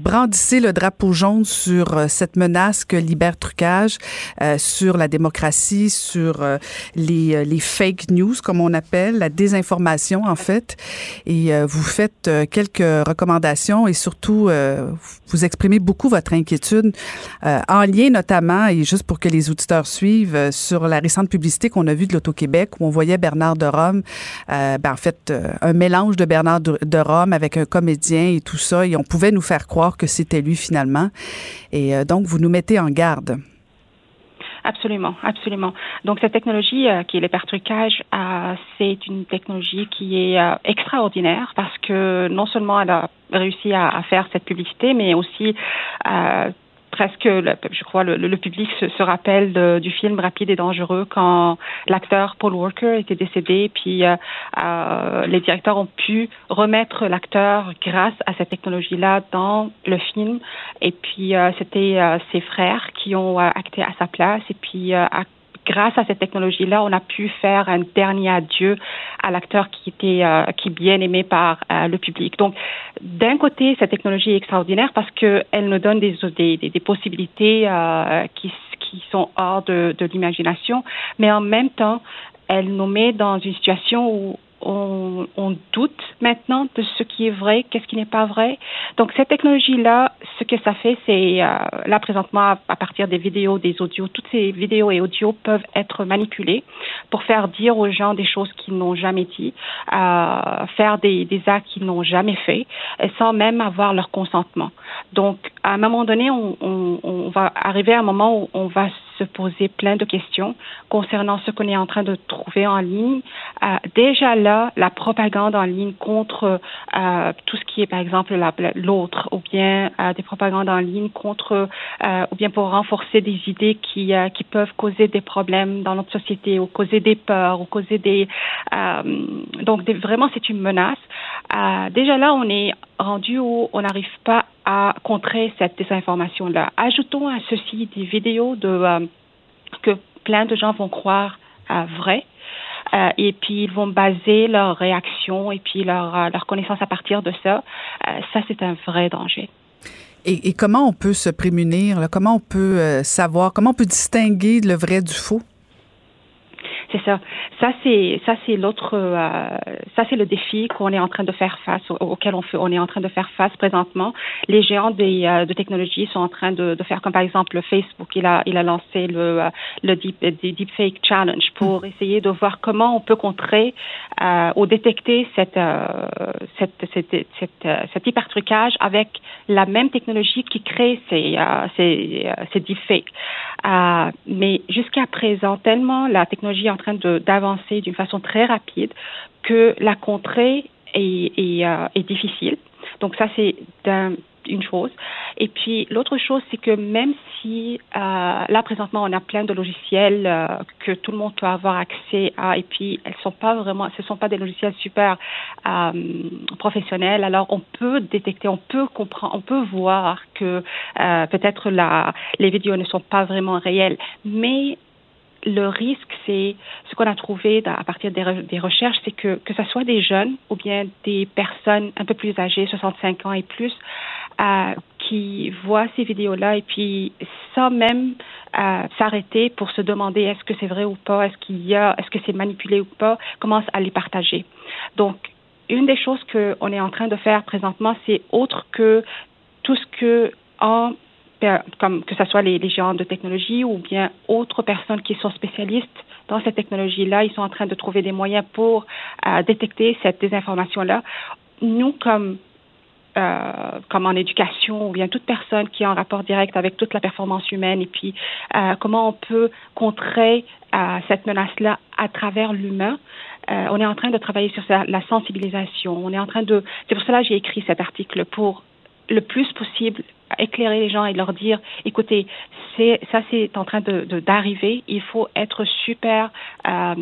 brandissez le drapeau jaune sur euh, cette menace que trucage euh, sur la démocratie, sur euh, les, les, fake news, comme on appelle, la désinformation, en fait. Et vous faites quelques recommandations et surtout, vous exprimez beaucoup votre inquiétude en lien notamment, et juste pour que les auditeurs suivent, sur la récente publicité qu'on a vue de l'Auto-Québec où on voyait Bernard de Rome, ben, en fait, un mélange de Bernard de Rome avec un comédien et tout ça, et on pouvait nous faire croire que c'était lui finalement. Et euh, donc, vous nous mettez en garde. Absolument, absolument. Donc cette technologie euh, qui est l'hypertrucage, euh, c'est une technologie qui est extraordinaire parce que non seulement elle a réussi à, à faire cette publicité, mais aussi presque, je crois, le, public se, rappelle du film Rapide et dangereux quand l'acteur Paul Walker était décédé, puis euh, euh, les directeurs ont pu remettre l'acteur grâce à cette technologie-là dans le film. Et puis euh, c'était ses frères qui ont acté à sa place, et puis grâce à cette technologie-là, on a pu faire un dernier adieu à l'acteur qui était euh, qui bien aimé par euh, le public. Donc, d'un côté, cette technologie est extraordinaire parce qu'elle nous donne des, des, possibilités euh, qui, sont hors de l'imagination, mais en même temps, elle nous met dans une situation où on, on, doute maintenant de ce qui est vrai, qu'est-ce qui n'est pas vrai. Donc cette technologie-là, ce que ça fait, c'est euh, là présentement à, partir des vidéos, des audios, toutes ces vidéos et audios peuvent être manipulées pour faire dire aux gens des choses qu'ils n'ont jamais dit, euh, faire des, des actes qu'ils n'ont jamais fait, sans même avoir leur consentement. Donc à un moment donné, on, on, on va arriver à un moment où on va se poser plein de questions concernant ce qu'on est en train de trouver en ligne. Euh, déjà là, la propagande en ligne contre euh, tout ce qui est, par exemple, l'autre, ou bien euh, des propagandes en ligne contre, ou bien pour renforcer des idées qui, qui peuvent causer des problèmes dans notre société, ou causer des peurs, ou causer des... donc, vraiment, c'est une menace. Déjà là, on est rendu où on n'arrive pas à contrer cette désinformation-là. Ajoutons à ceci des vidéos euh, que plein de gens vont croire euh, vraies. Euh, et puis ils vont baser leur réaction et puis leur, euh, leur connaissance à partir de ça. ça, c'est un vrai danger. Et, comment on peut se prémunir? Comment on peut savoir? Comment on peut distinguer le vrai du faux? C'est ça. Ça c'est ça c'est l'autre euh, ça c'est le défi qu'on est en train de faire face auquel on fait, on est en train de faire face présentement. Les géants des euh, de technologie sont en train de, de, faire comme par exemple Facebook. Il a il a lancé le euh, le deep, deepfake challenge pour essayer de voir comment on peut contrer ou détecter cette cette cette, cette, cet hypertrucage avec la même technologie qui crée ces ces, ces deepfakes. mais jusqu'à présent, tellement la technologie en train d'avancer d'une façon très rapide que la contrée est, est, euh, difficile. Donc ça, c'est une chose. Et puis l'autre chose, c'est que même si euh, là présentement on a plein de logiciels euh, que tout le monde peut avoir accès à, et puis elles sont pas vraiment, ce sont pas des logiciels super professionnels. Alors on peut détecter, on peut comprendre, on peut voir que peut-être les vidéos ne sont pas vraiment réelles, mais le risque, c'est ce qu'on a trouvé à partir des, recherches, c'est que que ce soit des jeunes ou bien des personnes un peu plus âgées, 65 ans et plus, euh, qui voient ces vidéos-là et puis sans même euh, s'arrêter pour se demander est-ce que c'est vrai ou pas, est-ce qu'il y a, est-ce que c'est manipulé ou pas, commencent à les partager. Donc, une des choses qu'on est en train de faire présentement, c'est autre que tout ce que en comme que ce soit les, les géants de technologie ou bien autres personnes qui sont spécialistes dans cette technologie-là, ils sont en train de trouver des moyens pour euh, détecter cette désinformation-là. Nous, comme euh, comme en éducation ou bien toute personne qui est en rapport direct avec toute la performance humaine et puis euh, comment on peut contrer euh, cette menace-là à travers l'humain. Euh, on est en train de travailler sur la sensibilisation. On est en train de. C'est pour cela que j'ai écrit cet article pour le plus possible éclairer les gens et leur dire écoutez c'est ça c'est en train de d'arriver. Il faut être super euh,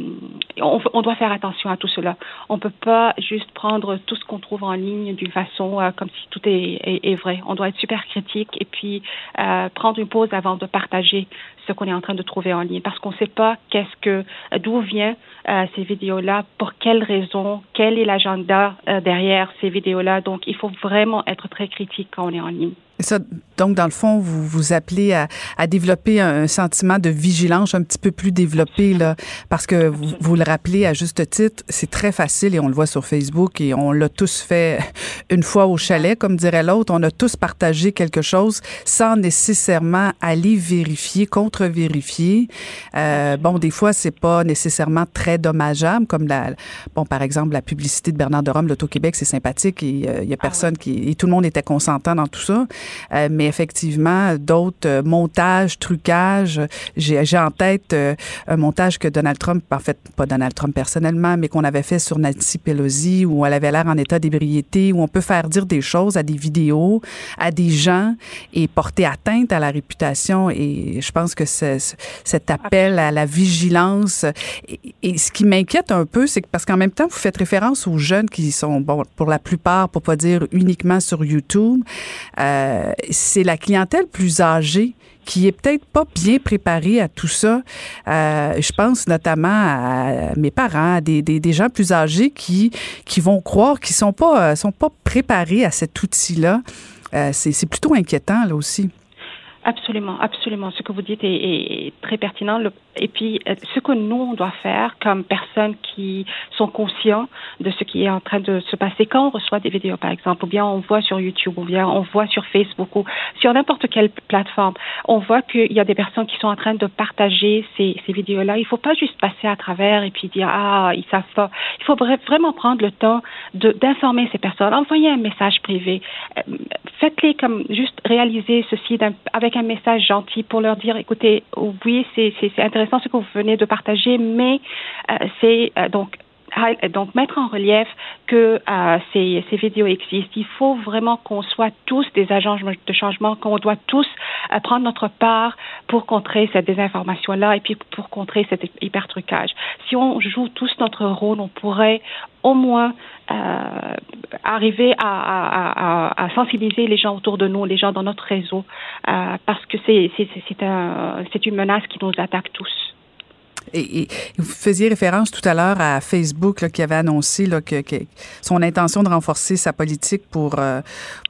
on, on, doit faire attention à tout cela. On peut pas juste prendre tout ce qu'on trouve en ligne d'une façon euh, comme si tout est, est, est, vrai. On doit être super critique et puis euh, prendre une pause avant de partager ce qu'on est en train de trouver en ligne. Parce qu'on ne sait pas qu'est-ce que d'où vient euh, ces vidéos là pour quelles raisons quel est l'agenda euh, derrière ces vidéos là donc il faut vraiment être très critique quand on est en ligne. Ça, donc, dans le fond, vous vous appelez à, à, développer un sentiment de vigilance un petit peu plus développé, là, parce que vous, vous le rappelez à juste titre, c'est très facile et on le voit sur Facebook et on l'a tous fait une fois au chalet, comme dirait l'autre. On a tous partagé quelque chose sans nécessairement aller vérifier, contre-vérifier. Euh, bon, des fois, c'est pas nécessairement très dommageable, comme la, bon, par exemple, la publicité de Bernard de Rome, l'Auto-Québec, c'est sympathique et il euh, y a personne qui, et tout le monde était consentant dans tout ça. Euh, mais effectivement, d'autres montages, trucages. J'ai en tête euh, un montage que Donald Trump, en fait, pas Donald Trump personnellement, mais qu'on avait fait sur Nancy Pelosi, où elle avait l'air en état d'ébriété, où on peut faire dire des choses à des vidéos, à des gens et porter atteinte à la réputation. Et je pense que cet appel à la vigilance. Et, ce qui m'inquiète un peu, c'est que parce qu'en même temps, vous faites référence aux jeunes qui sont, bon, pour la plupart, pour pas dire uniquement sur YouTube, euh, c'est la clientèle plus âgée qui est peut-être pas bien préparée à tout ça. Euh, je pense notamment à mes parents, à des, des, des, gens plus âgés qui qui vont croire qu'ils sont pas sont pas préparés à cet outil-là. Euh, c'est plutôt inquiétant là aussi. Absolument, absolument. Ce que vous dites est, très pertinent. Et puis, euh, ce que nous, on doit faire comme personnes qui sont conscients de ce qui est en train de se passer quand on reçoit des vidéos, par exemple, ou bien on voit sur YouTube, ou bien on voit sur Facebook, ou sur n'importe quelle plateforme, on voit qu'il y a des personnes qui sont en train de partager ces, vidéos-là. Il ne faut pas juste passer à travers et puis dire, ah, ils savent pas. Il faut vraiment prendre le temps d'informer ces personnes. Envoyez un message privé. Euh, faites-les comme juste réaliser ceci avec un message gentil pour leur dire, écoutez, oui, c'est intéressant ce que vous venez de partager, mais euh, c'est euh, donc donc mettre en relief que euh, ces, vidéos existent. Il faut vraiment qu'on soit tous des agents de changement, qu'on doit tous euh, prendre notre part pour contrer cette désinformation-là et puis pour contrer cet hypertrucage. Si on joue tous notre rôle, on pourrait au moins euh, arriver à, à, sensibiliser les gens autour de nous, les gens dans notre réseau, parce que c'est un, une menace qui nous attaque tous. Et, et, vous faisiez référence tout à l'heure à Facebook là, qui avait annoncé là, que, que, son intention de renforcer sa politique pour, euh,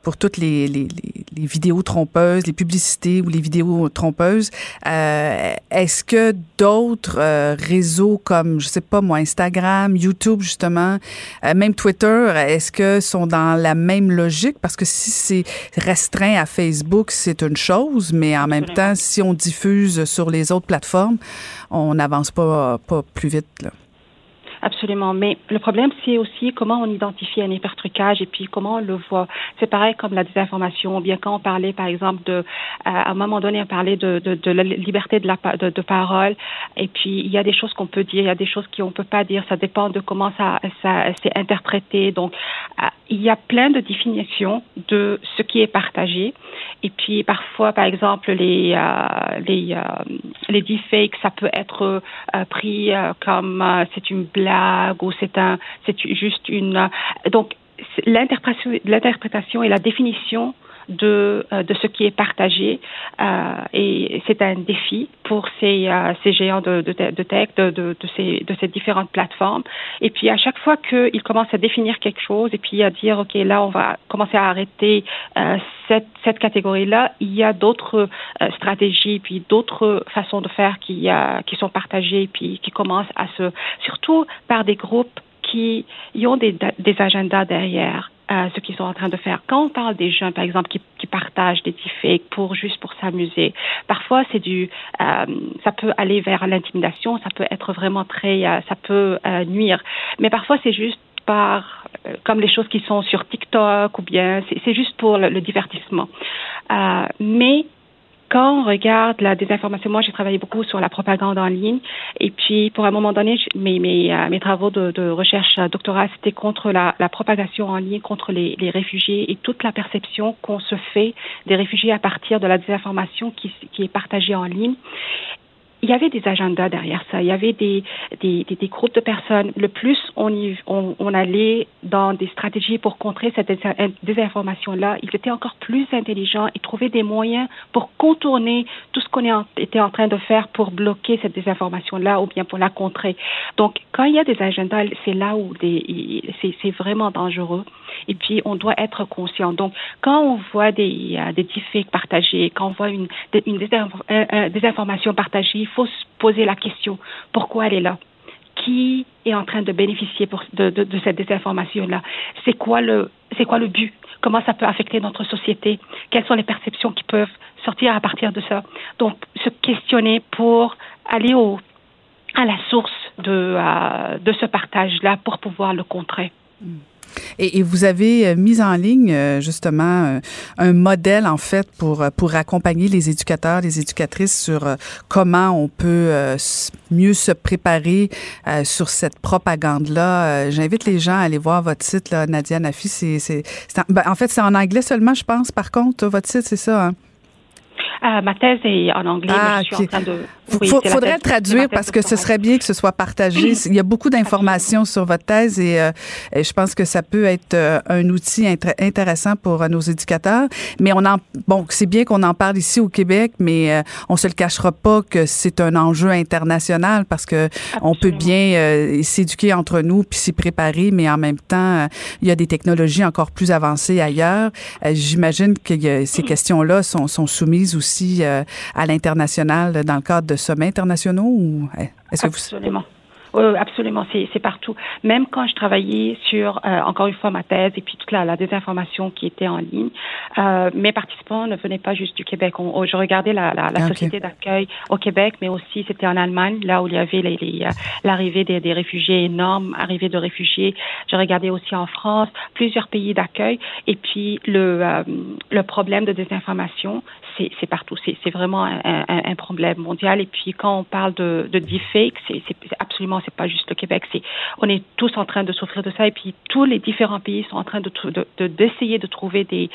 pour toutes les, les, les vidéos trompeuses, les publicités ou les vidéos trompeuses. Euh, est-ce que d'autres euh, réseaux comme, je sais pas moi, Instagram, YouTube justement, même Twitter, est-ce que sont dans la même logique? Parce que si c'est restreint à Facebook, c'est une chose, mais en même temps, si on diffuse sur les autres plateformes, on n'avance pas, pas plus vite. Là. Absolument. Mais le problème, c'est aussi comment on identifie un hypertrucage et puis comment on le voit. C'est pareil comme la désinformation. Bien quand on parlait, par exemple, de, à un moment donné, on parlait de, de, de la liberté de, la, de, de, parole. Et puis, il y a des choses qu'on peut dire, il y a des choses qu'on ne peut pas dire. Ça dépend de comment ça, ça s'est interprété. Donc, il y a plein de définitions de ce qui est partagé. Et puis, parfois, par exemple, les, euh, les, euh, les deepfakes, ça peut être euh, pris comme c'est une blague ou c'est un, c'est juste une. Donc l'interprétation, l'interprétation et la définition de, euh, de ce qui est partagé. Euh, et c'est un défi pour ces, euh, ces géants de, de, de tech, de, de, ces, de ces différentes plateformes. Et puis, à chaque fois qu'ils commencent à définir quelque chose et puis à dire, OK, là, on va commencer à arrêter cette, cette catégorie-là, il y a d'autres stratégies puis d'autres façons de faire qui, qui sont partagées puis qui commencent à se, surtout par des groupes qui y ont des, des agendas derrière. Euh, ce qu'ils sont en train de faire. Quand on parle des jeunes, par exemple, qui, qui partagent des deepfakes pour juste pour s'amuser, parfois c'est du, euh, ça peut aller vers l'intimidation, ça peut être vraiment très, euh, ça peut euh, nuire. Mais parfois c'est juste par, euh, comme les choses qui sont sur TikTok ou bien, c'est juste pour le, le divertissement. mais quand on regarde la désinformation, moi j'ai travaillé beaucoup sur la propagande en ligne. Et puis pour un moment donné, mes, mes, euh, mes travaux de, de recherche doctorat c'était contre la, la, propagation en ligne, contre les, les, réfugiés et toute la perception qu'on se fait des réfugiés à partir de la désinformation qui, qui est partagée en ligne il y avait des agendas derrière ça. Il y avait des, des, des, des groupes de personnes. Le plus on, y, on, on, allait dans des stratégies pour contrer cette désinformation-là, ils étaient encore plus intelligents et trouvaient des moyens pour contourner tout ce qu'on était en train de faire pour bloquer cette désinformation-là ou bien pour la contrer. Donc, quand il y a des agendas, c'est là où c'est vraiment dangereux. Et puis, on doit être conscient. Donc, quand on voit des, euh, des deepfakes partagés, quand on voit une, une désinformation partagée, il faut se poser la question pourquoi elle est là? Qui est en train de bénéficier de, cette désinformation-là? C'est quoi le quoi le but? Comment ça peut affecter notre société? Quelles sont les perceptions qui peuvent sortir à partir de ça? Donc, se questionner pour aller à la source de euh, de ce partage-là pour pouvoir le contrer. Mm. Et, et, vous avez euh, mis en ligne euh, justement euh, un modèle en fait pour pour accompagner les éducateurs, les éducatrices sur comment on peut mieux se préparer sur cette propagande là. J'invite les gens à aller voir votre site là, Nadia Nafi. C'est c'est ben, en fait c'est en anglais seulement, je pense. Par contre, votre site c'est ça. Hein? Euh, ma thèse est en anglais, ah, mais je suis en train de. Oui, Faut, faudrait le traduire parce que ce serait bien que ce soit partagé. Il y a beaucoup d'informations sur votre thèse et, euh, et, je pense que ça peut être euh, un outil intéressant pour euh, nos éducateurs. Mais on en, bon, c'est bien qu'on en parle ici au Québec, mais on se le cachera pas que c'est un enjeu international parce que Absolument. on peut bien s'éduquer entre nous puis s'y préparer, mais en même temps, il y a des technologies encore plus avancées ailleurs. J'imagine que ces questions-là sont, sont soumises aussi à l'international dans le cadre de sommets internationaux ou est-ce que Absolument. vous oui, absolument, c'est partout. Même quand je travaillais sur, euh, encore une fois, ma thèse et puis toute la, la désinformation qui était en ligne, euh, mes participants ne venaient pas juste du Québec. On, je regardais la, la, la okay. société d'accueil au Québec, mais aussi c'était en Allemagne, là où il y avait euh, l'arrivée des, des réfugiés énormes, arrivée de réfugiés. Je regardais aussi en France, plusieurs pays d'accueil. Et puis le, euh, le problème de désinformation, c'est partout. C'est vraiment un, problème mondial. Et puis quand on parle de, de deepfake, c'est absolument, c'est pas juste le Québec. On est tous en train de souffrir de ça. Et puis tous les différents pays sont en train de d'essayer de, trouver des,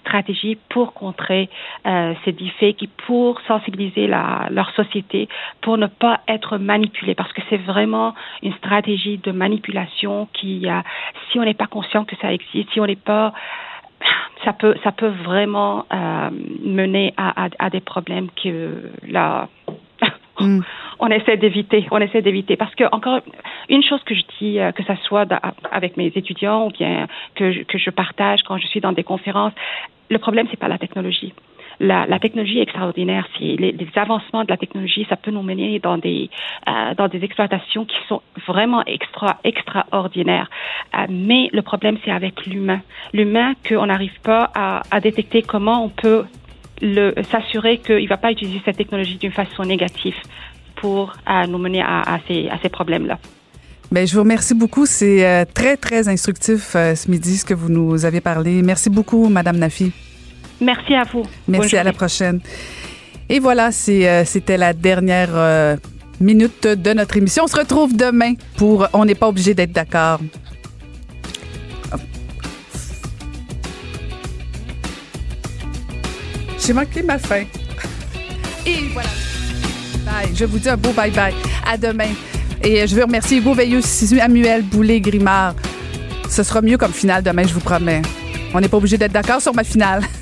stratégies pour contrer euh, ces deepfakes et pour sensibiliser leur société pour ne pas être manipulé parce que c'est vraiment une stratégie de manipulation qui, euh, si on n'est pas conscient que ça existe, si on n'est pas ça peut, ça peut vraiment euh, mener à, à, à, des problèmes que là, mm. on essaie d'éviter. On essaie d'éviter parce que encore une chose que je dis, euh, que ça soit avec mes étudiants ou bien que je, que je partage quand je suis dans des conférences, le problème, c'est pas la technologie la, technologie est extraordinaire. Les, avancements de la technologie, ça peut nous mener dans des euh, dans des exploitations qui sont vraiment extra extraordinaires. Euh, mais le problème, c'est avec l'humain. L'humain qu'on n'arrive pas à, détecter comment on peut s'assurer qu'il ne va pas utiliser cette technologie d'une façon négative pour euh, nous mener à, ces, à ces problèmes-là. Bien, je vous remercie beaucoup. C'est très, très instructif ce midi, ce que vous nous avez parlé. Merci beaucoup, Madame Nafi. Merci à vous. Merci, à la prochaine. Et voilà, euh, c'était la dernière euh, minute de notre émission. On se retrouve demain pour On n'est pas obligé d'être d'accord. J'ai manqué ma fin. Et voilà. Bye. Je vous dis un beau bye-bye. À demain. Et je veux remercier Hugo Veilleux, Samuel Boulet, Grimard. Ce sera mieux comme finale demain, je vous promets. On n'est pas obligé d'être d'accord sur ma finale.